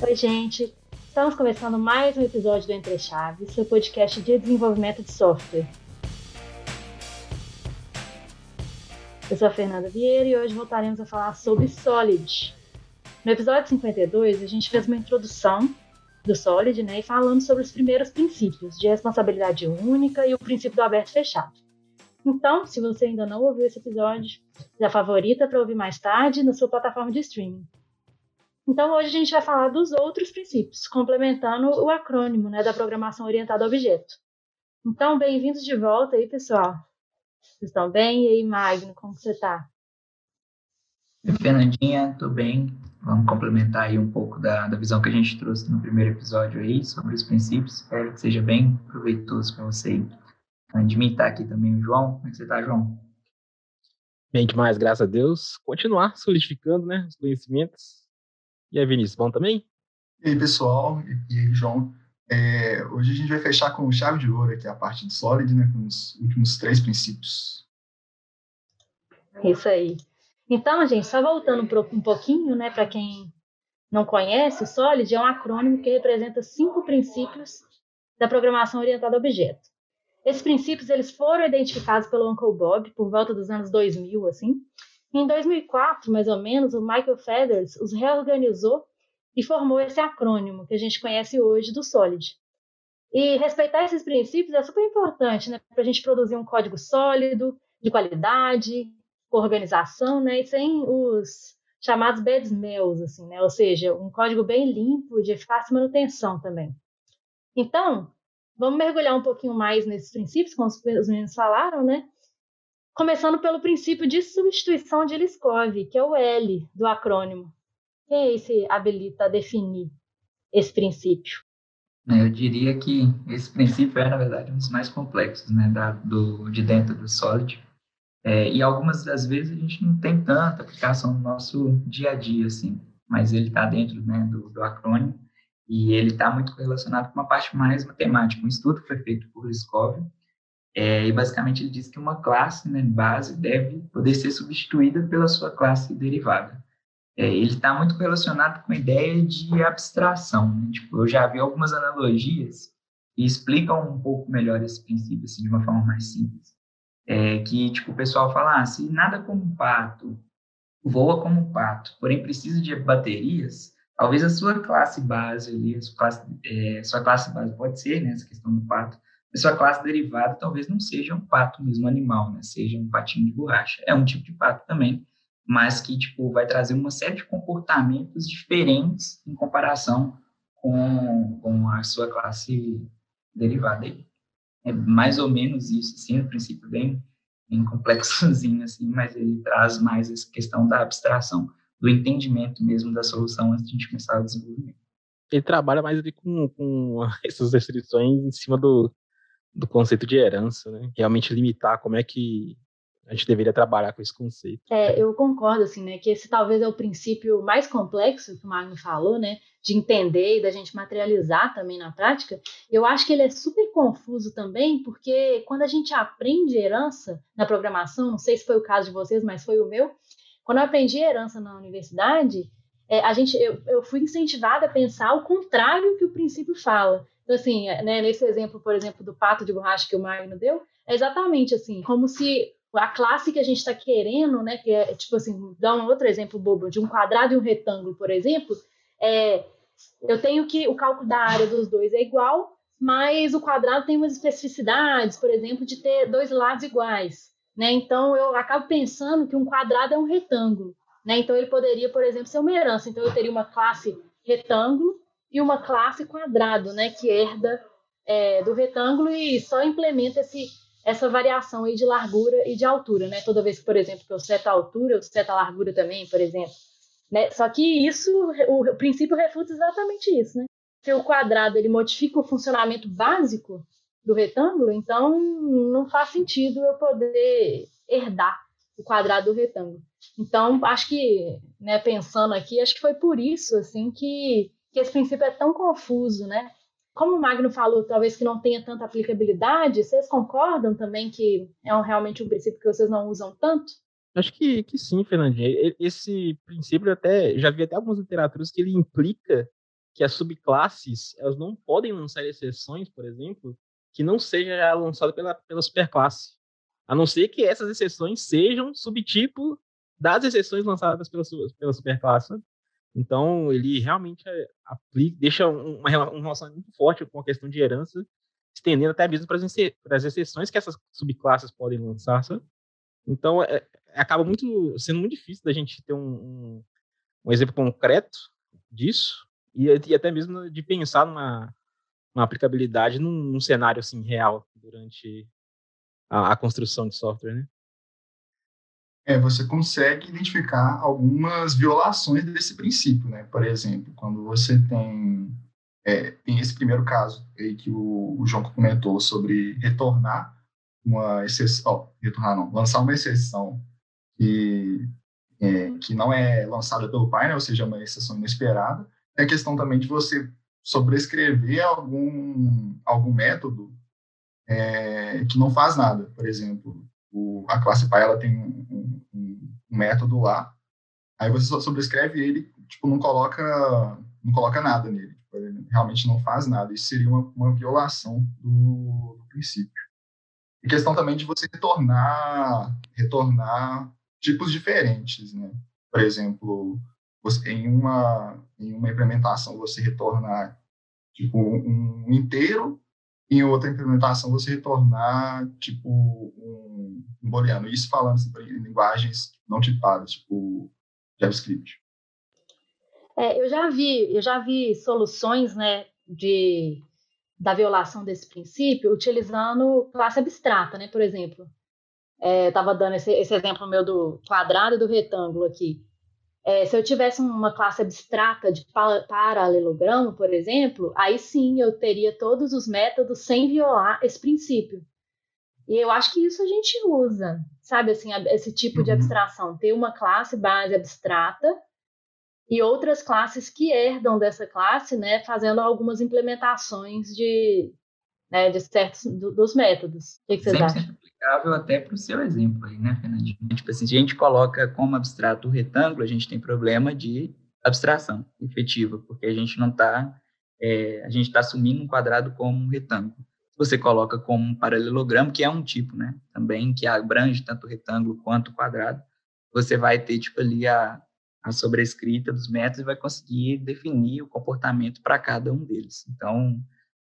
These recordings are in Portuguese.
Oi, gente. Estamos começando mais um episódio do Entre Chaves, seu podcast de desenvolvimento de software. Eu sou a Fernanda Vieira e hoje voltaremos a falar sobre Solid. No episódio 52, a gente fez uma introdução do Solid, né, e falando sobre os primeiros princípios de responsabilidade única e o princípio do aberto fechado. Então, se você ainda não ouviu esse episódio, já favorita para ouvir mais tarde na sua plataforma de streaming. Então, hoje a gente vai falar dos outros princípios, complementando o acrônimo né, da programação orientada a objeto. Então, bem-vindos de volta aí, pessoal. Vocês estão bem? E aí, Magno, como você está? Fernandinha, tô bem. Vamos complementar aí um pouco da, da visão que a gente trouxe no primeiro episódio aí sobre os princípios. Espero que seja bem proveitoso para você. Além de mim aqui também o João. Como é que você tá, João? Bem demais, graças a Deus. Continuar solidificando né, os conhecimentos e aí, Vinícius, bom também? E aí, pessoal, e aí, João. É, hoje a gente vai fechar com chave de ouro, que é a parte do Solid, né, com os últimos três princípios. Isso aí. Então, gente, só voltando um pouquinho, né, para quem não conhece, o Solid é um acrônimo que representa cinco princípios da programação orientada a objeto. Esses princípios eles foram identificados pelo Uncle Bob por volta dos anos 2000, assim, em 2004, mais ou menos, o Michael Feathers os reorganizou e formou esse acrônimo que a gente conhece hoje do SOLID. E respeitar esses princípios é super importante né, para a gente produzir um código sólido, de qualidade, com organização, né, e sem os chamados bad smells, assim, né, ou seja, um código bem limpo, de fácil manutenção também. Então, vamos mergulhar um pouquinho mais nesses princípios, como os meninos falaram, né? Começando pelo princípio de substituição de Liskov, que é o L do acrônimo. Quem é esse habilita a definir esse princípio? É, eu diria que esse princípio é, na verdade, um dos mais complexos né, da, do, de dentro do Solid. É, e algumas das vezes a gente não tem tanta aplicação no nosso dia a dia, assim, mas ele está dentro né, do, do acrônimo e ele está muito relacionado com uma parte mais matemática. Um estudo foi feito por Liskov é, e basicamente ele diz que uma classe né, base deve poder ser substituída pela sua classe derivada. É, ele está muito relacionado com a ideia de abstração. Né? Tipo, eu já vi algumas analogias que explicam um pouco melhor esse princípio assim, de uma forma mais simples. É, que tipo, o pessoal fala, ah, se nada como pato voa como pato, porém precisa de baterias, talvez a sua classe base ali, a sua classe, é, sua classe base pode ser, né, essa questão do pato, sua classe derivada talvez não seja um pato mesmo animal, né? Seja um patinho de borracha. É um tipo de pato também, mas que tipo vai trazer uma série de comportamentos diferentes em comparação com, com a sua classe derivada aí. É mais ou menos isso, assim, no princípio bem, bem complexozinho, assim, mas ele traz mais essa questão da abstração, do entendimento mesmo da solução antes de a gente começar o desenvolvimento. Ele trabalha mais ali com, com essas restrições em cima do, do conceito de herança, né? Realmente limitar como é que a gente deveria trabalhar com esse conceito. É, eu concordo, assim, né, que esse talvez é o princípio mais complexo que o Magno falou, né, de entender e da gente materializar também na prática. Eu acho que ele é super confuso também, porque quando a gente aprende herança na programação, não sei se foi o caso de vocês, mas foi o meu, quando eu aprendi herança na universidade, é, a gente, eu, eu fui incentivada a pensar o contrário que o princípio fala. Então, assim, é, né, nesse exemplo, por exemplo, do pato de borracha que o Magno deu, é exatamente assim, como se a classe que a gente está querendo, né, que é, tipo assim, dar um outro exemplo bobo, de um quadrado e um retângulo, por exemplo, é, eu tenho que, o cálculo da área dos dois é igual, mas o quadrado tem umas especificidades, por exemplo, de ter dois lados iguais, né, então eu acabo pensando que um quadrado é um retângulo, né, então ele poderia, por exemplo, ser uma herança, então eu teria uma classe retângulo, e uma classe quadrado, né, que herda é, do retângulo e só implementa esse, essa variação aí de largura e de altura, né? Toda vez que, por exemplo, eu seto a altura, eu seto a largura também, por exemplo. Né? Só que isso, o, o princípio refuta exatamente isso, né? Se o quadrado ele modifica o funcionamento básico do retângulo, então não faz sentido eu poder herdar o quadrado do retângulo. Então, acho que, né, pensando aqui, acho que foi por isso assim que que esse princípio é tão confuso, né? Como o Magno falou, talvez que não tenha tanta aplicabilidade, vocês concordam também que é um, realmente um princípio que vocês não usam tanto? Acho que, que sim, Fernandinha. Esse princípio até já vi até algumas literaturas que ele implica que as subclasses elas não podem lançar exceções, por exemplo, que não seja lançada pela, pela superclasse. A não ser que essas exceções sejam subtipo das exceções lançadas pela, pela superclasse. Então, ele realmente é, aplica, deixa uma, relação muito forte com a questão de herança, estendendo até mesmo para as exceções que essas subclasses podem lançar. Sabe? Então, é, acaba muito sendo muito difícil da gente ter um, um, um exemplo concreto disso e, e, até mesmo de pensar numa, numa aplicabilidade num, num, cenário assim real durante a, a construção de software, né? É, você consegue identificar algumas violações desse princípio, né? Por exemplo, quando você tem é, tem esse primeiro caso aí que o, o João comentou sobre retornar uma exceção, oh, retornar não, lançar uma exceção que, é, que não é lançada pelo pai, né, ou seja, uma exceção inesperada. A questão também de você sobrescrever algum, algum método é, que não faz nada. Por exemplo, o, a classe pai ela tem método lá, aí você só sobrescreve ele, tipo, não coloca, não coloca nada nele. Tipo, ele realmente não faz nada. Isso seria uma, uma violação do, do princípio. E questão também de você retornar, retornar tipos diferentes, né? Por exemplo, você, em uma em uma implementação você retornar tipo um inteiro, em outra implementação você retornar tipo um, um booleano. Isso falando assim, em linguagens não tipadas, tipo JavaScript. É, eu já vi, eu já vi soluções, né, de da violação desse princípio utilizando classe abstrata, né? Por exemplo, é, estava dando esse, esse, exemplo meu do quadrado e do retângulo aqui. É, se eu tivesse uma classe abstrata de paralelogramo, por exemplo, aí sim eu teria todos os métodos sem violar esse princípio. E eu acho que isso a gente usa, sabe, assim, esse tipo de uhum. abstração, ter uma classe base abstrata e outras classes que herdam dessa classe, né, fazendo algumas implementações de, né, de certos do, dos métodos. O que, que vocês acham? aplicável até para o seu exemplo aí, né, Fernandinho? Tipo assim, se a gente coloca como abstrato o retângulo, a gente tem problema de abstração efetiva, porque a gente não está, é, a gente está assumindo um quadrado como um retângulo. Você coloca como um paralelogramo, que é um tipo, né, também, que abrange tanto retângulo quanto quadrado, você vai ter, tipo, ali a, a sobrescrita dos métodos e vai conseguir definir o comportamento para cada um deles. Então,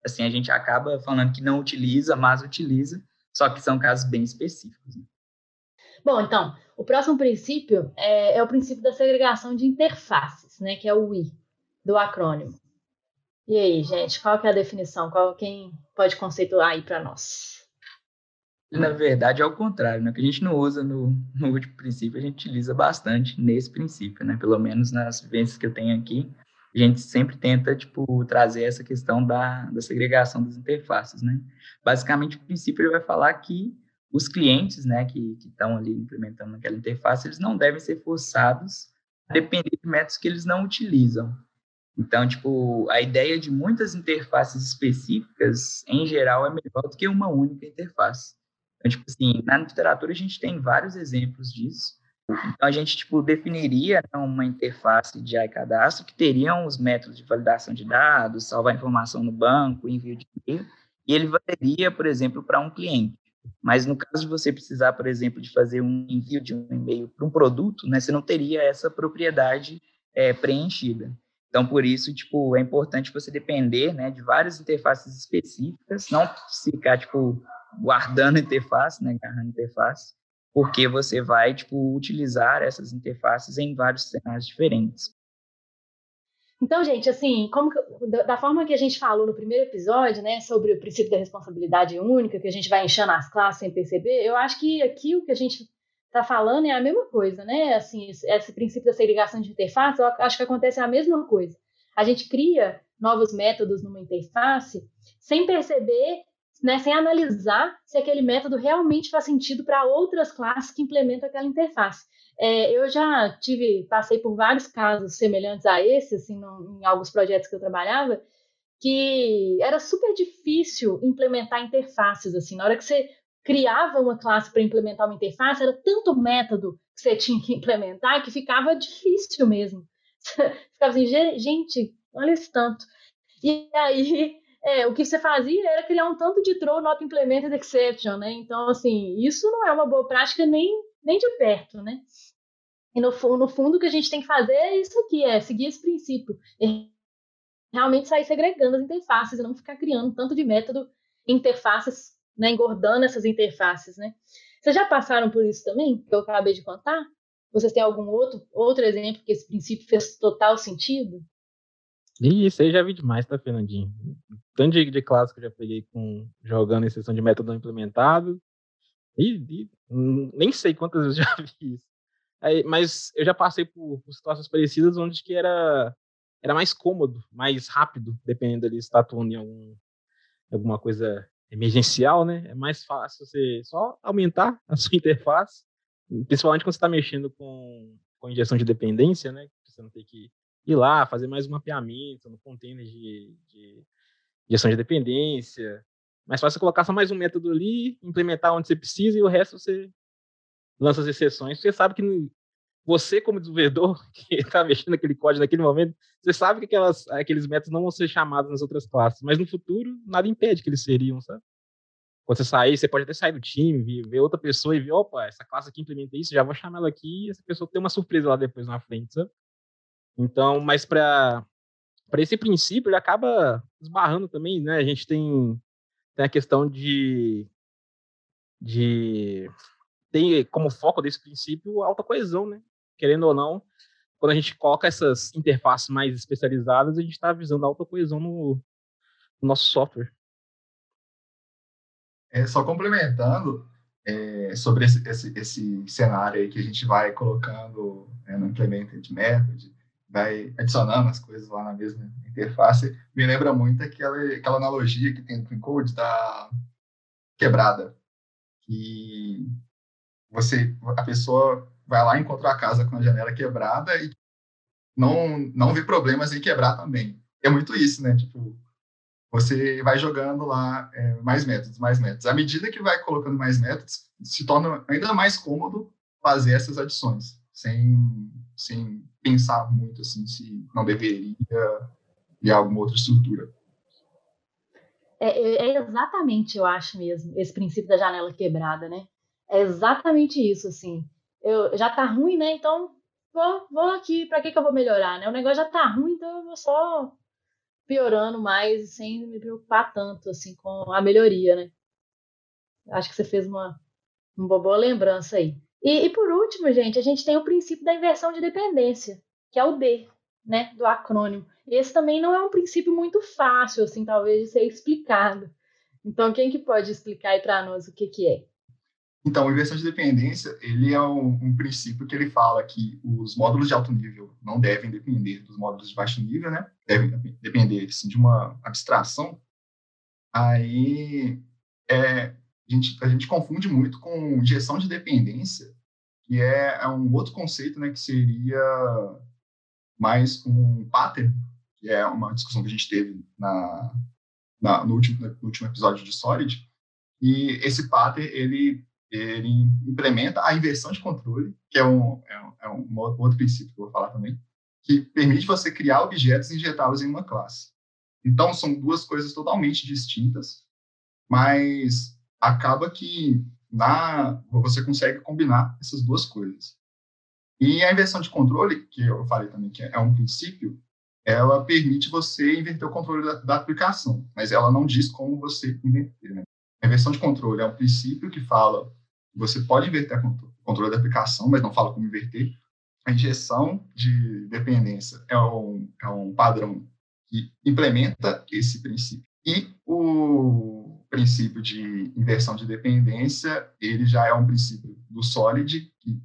assim, a gente acaba falando que não utiliza, mas utiliza, só que são casos bem específicos. Né? Bom, então, o próximo princípio é, é, o princípio da segregação de interfaces, né, que é o I, do acrônimo. E aí, gente, qual que é a definição? Qual, quem pode conceituar aí para nós? Na verdade, é o contrário, né? que a gente não usa no, no último princípio, a gente utiliza bastante nesse princípio, né? Pelo menos nas vivências que eu tenho aqui, a gente sempre tenta, tipo, trazer essa questão da, da segregação das interfaces, né? Basicamente, o princípio ele vai falar que os clientes, né, que estão ali implementando aquela interface, eles não devem ser forçados a depender de métodos que eles não utilizam. Então, tipo, a ideia de muitas interfaces específicas, em geral, é melhor do que uma única interface. Então, tipo assim, na literatura a gente tem vários exemplos disso, então, a gente tipo, definiria né, uma interface de iCadastro que teriam os métodos de validação de dados, salvar informação no banco, envio de e-mail, e ele valeria, por exemplo, para um cliente. Mas no caso de você precisar, por exemplo, de fazer um envio de um e-mail para um produto, né, você não teria essa propriedade é, preenchida. Então, por isso, tipo, é importante você depender né, de várias interfaces específicas, não ficar, tipo, guardando interface, né, agarrando interface, porque você vai tipo utilizar essas interfaces em vários cenários diferentes. Então, gente, assim, como da forma que a gente falou no primeiro episódio, né, sobre o princípio da responsabilidade única, que a gente vai enchendo as classes sem perceber, eu acho que aqui o que a gente está falando é a mesma coisa, né? Assim, esse, esse princípio da segregação de interface, eu acho que acontece a mesma coisa. A gente cria novos métodos numa interface sem perceber né, sem analisar se aquele método realmente faz sentido para outras classes que implementam aquela interface. É, eu já tive, passei por vários casos semelhantes a esse, assim, no, em alguns projetos que eu trabalhava, que era super difícil implementar interfaces, assim, na hora que você criava uma classe para implementar uma interface, era tanto método que você tinha que implementar que ficava difícil mesmo. ficava assim, gente, olha esse tanto. E aí, é, o que você fazia era criar um tanto de throw not implemented exception, né? Então, assim, isso não é uma boa prática nem, nem de perto, né? E no, no fundo, o que a gente tem que fazer é isso aqui, é seguir esse princípio. Realmente sair segregando as interfaces e não ficar criando tanto de método interfaces, né, engordando essas interfaces, né? Vocês já passaram por isso também, que eu acabei de contar? Vocês têm algum outro, outro exemplo que esse princípio fez total sentido? Isso aí já vi demais, tá, Fernandinho? Tanto de, de que eu já peguei com jogando em sessão de método implementado. E, e nem sei quantas vezes já vi isso. Aí, mas eu já passei por, por, situações parecidas onde que era, era mais cômodo, mais rápido, dependendo ali se está atuando em algum, alguma coisa emergencial, né? É mais fácil você só aumentar a sua interface, principalmente quando você está mexendo com, com injeção de dependência, né? Você não tem que ir lá, fazer mais um mapeamento no container de, de injeção de dependência. Mais fácil colocar só mais um método ali, implementar onde você precisa e o resto você lança as exceções. Você sabe que você, como desenvolvedor, que está mexendo naquele código naquele momento, você sabe que aquelas, aqueles métodos não vão ser chamados nas outras classes, mas no futuro, nada impede que eles seriam, sabe? Quando você sair, você pode até sair do time, ver outra pessoa e ver, opa, essa classe aqui implementa isso, já vou chamar ela aqui e essa pessoa tem uma surpresa lá depois na frente, sabe? Então, mas para esse princípio, ele acaba esbarrando também, né? A gente tem, tem a questão de, de tem como foco desse princípio alta coesão, né? Querendo ou não, quando a gente coloca essas interfaces mais especializadas, a gente está visando alta coesão no, no, nosso software. É, só complementando é, sobre esse, esse, esse, cenário aí que a gente vai colocando é, no Implemented Method, vai adicionando as coisas lá na mesma interface, me lembra muito aquela, aquela analogia que tem no Code da quebrada, que você, a pessoa vai lá encontrar a casa com a janela quebrada e não, não vê problemas em quebrar também. É muito isso, né? Tipo, você vai jogando lá é, mais métodos, mais métodos. À medida que vai colocando mais métodos, se torna ainda mais cômodo fazer essas adições, sem, sem pensar muito assim se não deveria criar alguma outra estrutura. É, é, é, exatamente, eu acho mesmo, esse princípio da janela quebrada, né? É exatamente isso, assim. Eu, já tá ruim, né? Então vou, vou aqui, para que, que eu vou melhorar, né? O negócio já tá ruim, então eu vou só piorando mais sem me preocupar tanto assim com a melhoria, né? Acho que você fez uma, uma boa lembrança aí. E, e, por último, gente, a gente tem o princípio da inversão de dependência, que é o D, né, do acrônimo. Esse também não é um princípio muito fácil, assim, talvez de ser explicado. Então, quem que pode explicar aí para nós o que que é? Então, a inversão de dependência, ele é um, um, princípio que ele fala que os módulos de alto nível não devem depender dos módulos de baixo nível, né? Devem depender, assim, de uma abstração. Aí, é, a, gente, a gente confunde muito com injeção de dependência, que é, é um outro conceito, né, que seria mais um pattern, que é uma discussão que a gente teve na, na no, último, no último episódio de Solid, e esse pattern, ele ele implementa a inversão de controle, que é um, é um, é um outro princípio que eu vou falar também, que permite você criar objetos e injetá-los em uma classe. Então, são duas coisas totalmente distintas, mas acaba que na, você consegue combinar essas duas coisas. E a inversão de controle, que eu falei também que é um princípio, ela permite você inverter o controle da, da aplicação, mas ela não diz como você inverter. Né? A inversão de controle é um princípio que fala você pode inverter o controle da aplicação, mas não fala como inverter. A injeção de dependência é um, é um padrão que implementa esse princípio. E o princípio de inversão de dependência, ele já é um princípio do Solid, que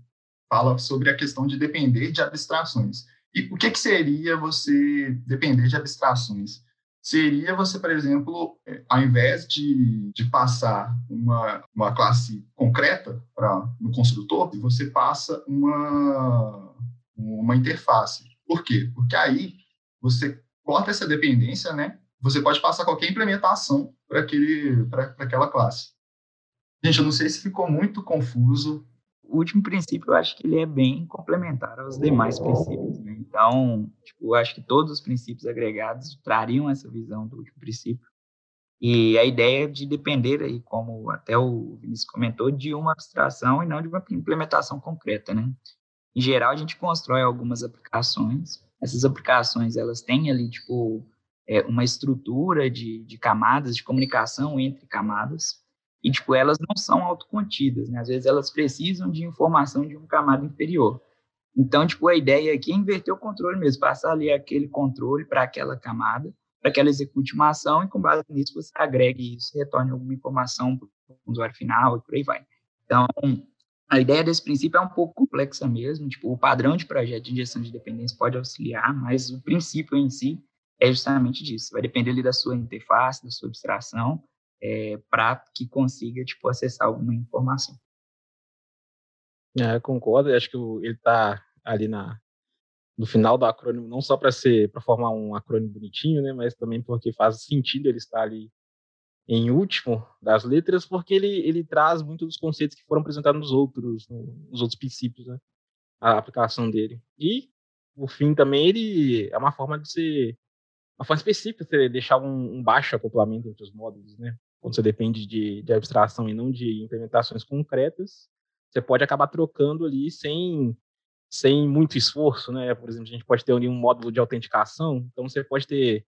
fala sobre a questão de depender de abstrações. E o que, que seria você depender de abstrações? Seria você, por exemplo, é, ao invés de, de passar uma, uma classe concreta para no construtor, você passa uma, uma interface. Por quê? Porque aí você corta essa dependência, né? Você pode passar qualquer implementação para aquela classe. Gente, eu não sei se ficou muito confuso o último princípio eu acho que ele é bem complementar aos demais princípios. Né? Então, tipo, eu acho que todos os princípios agregados trariam essa visão do último princípio. E a ideia de depender aí, como até o Vinícius comentou, de uma abstração e não de uma implementação concreta, né? Em geral, a gente constrói algumas aplicações. Essas aplicações, elas têm ali, tipo, é, uma estrutura de, de camadas, de comunicação entre camadas. E, tipo, elas não são autocontidas, né? Às vezes elas precisam de informação de um camada inferior. Então, tipo, a ideia aqui é inverter o controle mesmo, passar ali aquele controle para aquela camada, para que ela execute uma ação e, com base nisso, você agregue isso, retorne alguma informação para o usuário final e por aí vai. Então, a ideia desse princípio é um pouco complexa mesmo, tipo, o padrão de projeto de injeção de dependência pode auxiliar, mas o princípio em si é justamente disso, vai depender ali da sua interface, da sua abstração, é, para que consiga, tipo, acessar alguma informação. É, concordo, acho que ele está ali na, no final do acrônimo, não só para ser para formar um acrônimo bonitinho, né, mas também porque faz sentido ele estar ali em último das letras, porque ele, ele traz muitos dos conceitos que foram apresentados nos outros, nos outros princípios, né? A aplicação dele. E, por fim, também ele é uma forma de ser uma forma específica de deixar um, um, baixo acoplamento entre os módulos, né? Quando você depende de, de abstração e não de implementações concretas, você pode acabar trocando ali sem sem muito esforço, né? Por exemplo, a gente pode ter ali um módulo de autenticação, então você pode ter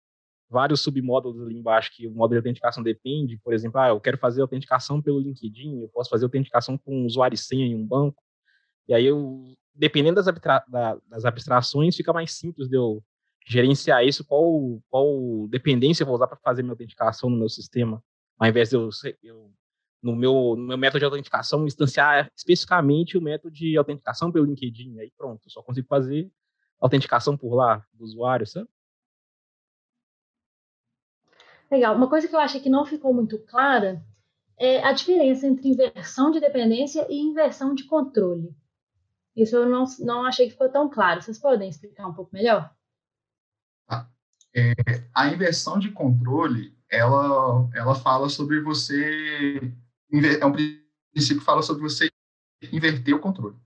vários submódulos ali embaixo que o módulo de autenticação depende. Por exemplo, ah, eu quero fazer autenticação pelo LinkedIn, eu posso fazer autenticação com um usuário e senha em um banco. E aí, eu, dependendo das, abstra das abstrações, fica mais simples de eu gerenciar isso, qual, qual dependência eu vou usar para fazer minha autenticação no meu sistema, ao invés de eu, eu no meu, no meu método de autenticação, instanciar especificamente o método de autenticação pelo LinkedIn. Aí pronto, eu só consigo fazer autenticação por lá do usuário, sabe? Legal. Uma coisa que eu acho que não ficou muito clara é a diferença entre inversão de dependência e inversão de controle. Isso eu não, não achei que ficou tão claro. Vocês podem explicar um pouco melhor? Tá. É, a inversão de controle, ela, ela fala sobre você... É um princípio que fala sobre você inverter o controle.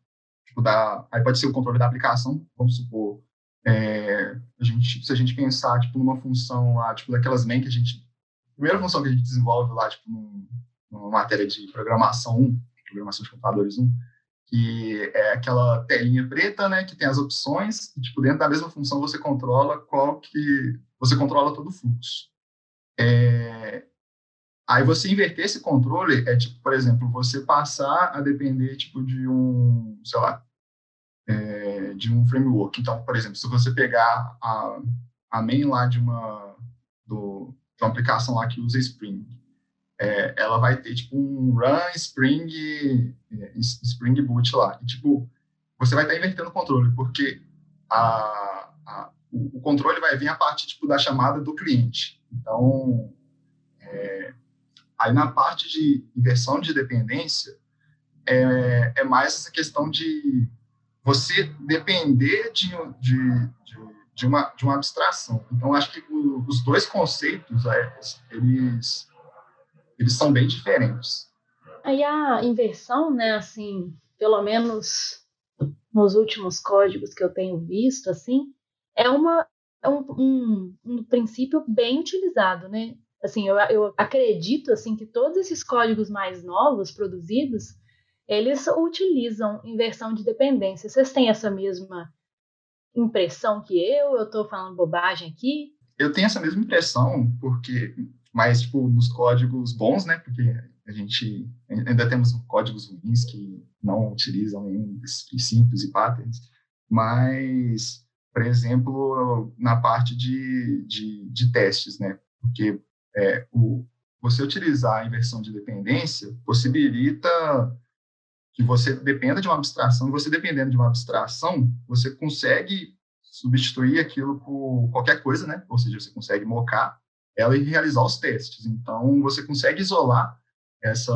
Tipo, da, aí pode ser o controle da aplicação, vamos supor, é, a gente, se a gente pensar tipo, numa função lá, tipo, daquelas main que a gente. Primeira função que a gente desenvolve lá, tipo, num, numa matéria de programação 1, programação de computadores 1, que é aquela telinha preta, né, que tem as opções, e, tipo, dentro da mesma função você controla qual que. Você controla todo o fluxo. É, aí você inverter esse controle é, tipo, por exemplo, você passar a depender, tipo, de um, sei lá, é, de um framework. Então, por exemplo, se você pegar a, a main lá de uma, do, de uma aplicação lá que usa Spring, é, ela vai ter tipo um run Spring é, Spring Boot lá. E, tipo, você vai estar invertendo o controle, porque a, a, o, o, controle vai vir a partir tipo, da chamada do cliente. Então, é, aí na parte de inversão de dependência, é, é mais essa questão de você depender de, de, de, de, uma, de uma abstração. Então, acho que o, os dois conceitos, é, eles, eles são bem diferentes. Aí a inversão, né, assim, pelo menos nos últimos códigos que eu tenho visto, assim, é uma é um, um, um princípio bem utilizado, né? Assim, eu, eu acredito assim que todos esses códigos mais novos produzidos eles utilizam inversão de dependência. Vocês têm essa mesma impressão que eu? Eu estou falando bobagem aqui? Eu tenho essa mesma impressão, porque, mas, tipo, nos códigos bons, né? Porque a gente ainda temos códigos ruins que não utilizam nenhum desses princípios e patterns, mas, por exemplo, na parte de, de, de testes, né? Porque é, o, você utilizar a inversão de dependência possibilita que você dependa de uma abstração, você dependendo de uma abstração, você consegue substituir aquilo por qualquer coisa, né? Ou seja, você consegue mocar ela e realizar os testes. Então, você consegue isolar essa,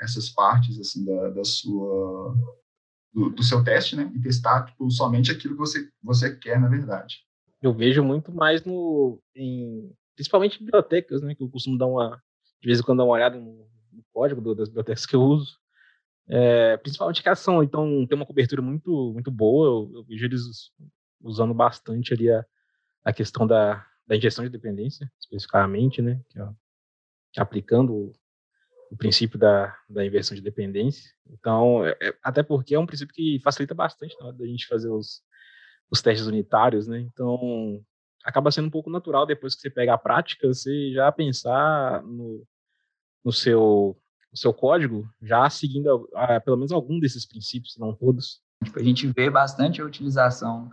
essas partes, assim, da, da sua... Do, do, seu teste, né? E testar, tipo, somente aquilo que você, você quer, na verdade. Eu vejo muito mais no... Em, principalmente em bibliotecas, né? Que eu costumo dar uma... De vez em quando dar uma olhada no, no código das bibliotecas que eu uso É, principalmente que ação, então tem uma cobertura muito, muito boa. Eu, eu vejo eles usando bastante ali a, a questão da, da injeção de dependência, especificamente, né? Que, ó, que aplicando o, princípio da, da inversão de dependência. Então, é, é, até porque é um princípio que facilita bastante na hora da gente fazer os, os testes unitários, né? Então, acaba sendo um pouco natural depois que você pega a prática, você já pensar no, no seu no seu código, já seguindo pelo menos algum desses princípios, se não todos. A gente vê bastante a utilização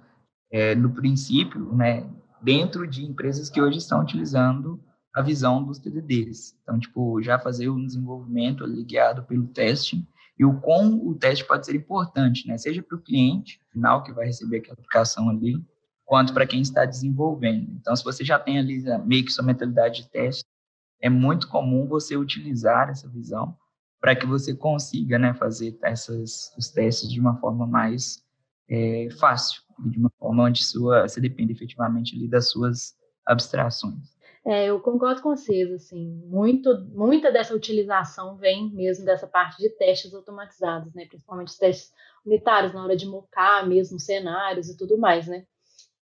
é, do princípio, né, dentro de empresas que hoje estão utilizando a visão dos TDDs. Então, tipo, já fazer um desenvolvimento ali guiado pelo teste e o como o teste pode ser importante, né, seja para o cliente final que vai receber aquela aplicação ali, quanto para quem está desenvolvendo. Então, se você já tem ali meio que sua mentalidade de teste, é muito comum você utilizar essa visão para que você consiga né, fazer essas, os testes de uma forma mais é, fácil, de uma forma onde sua, você depende efetivamente ali das suas abstrações. É, eu concordo com vocês, assim, muito, muita dessa utilização vem mesmo dessa parte de testes automatizados, né, principalmente os testes unitários na hora de mocar mesmo cenários e tudo mais, né,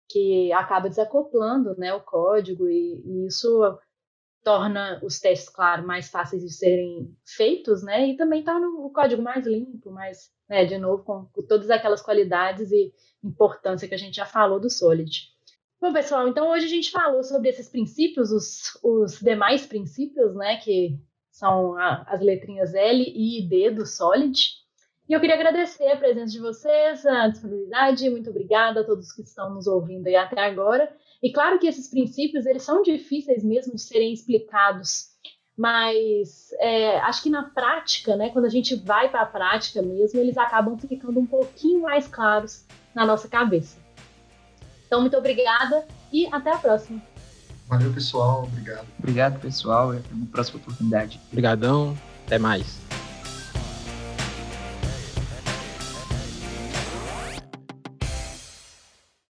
que acaba desacoplando, né, o código e, e isso torna os testes, claro, mais fáceis de serem feitos, né, e também torna o código mais limpo, mais, né, de novo, com, com todas aquelas qualidades e importância que a gente já falou do Solid. Bom, pessoal, então hoje a gente falou sobre esses princípios, os, os demais princípios, né, que são a, as letrinhas L, e D do Solid. E eu queria agradecer a presença de vocês, a disponibilidade, muito obrigada a todos que estão nos ouvindo aí até agora. E claro que esses princípios, eles são difíceis mesmo de serem explicados, mas é, acho que na prática, né, quando a gente vai para a prática mesmo, eles acabam ficando um pouquinho mais claros na nossa cabeça. Então, muito obrigada e até a próxima. Valeu, pessoal. Obrigado. Obrigado, pessoal. Até uma próxima oportunidade. Obrigadão. Até mais.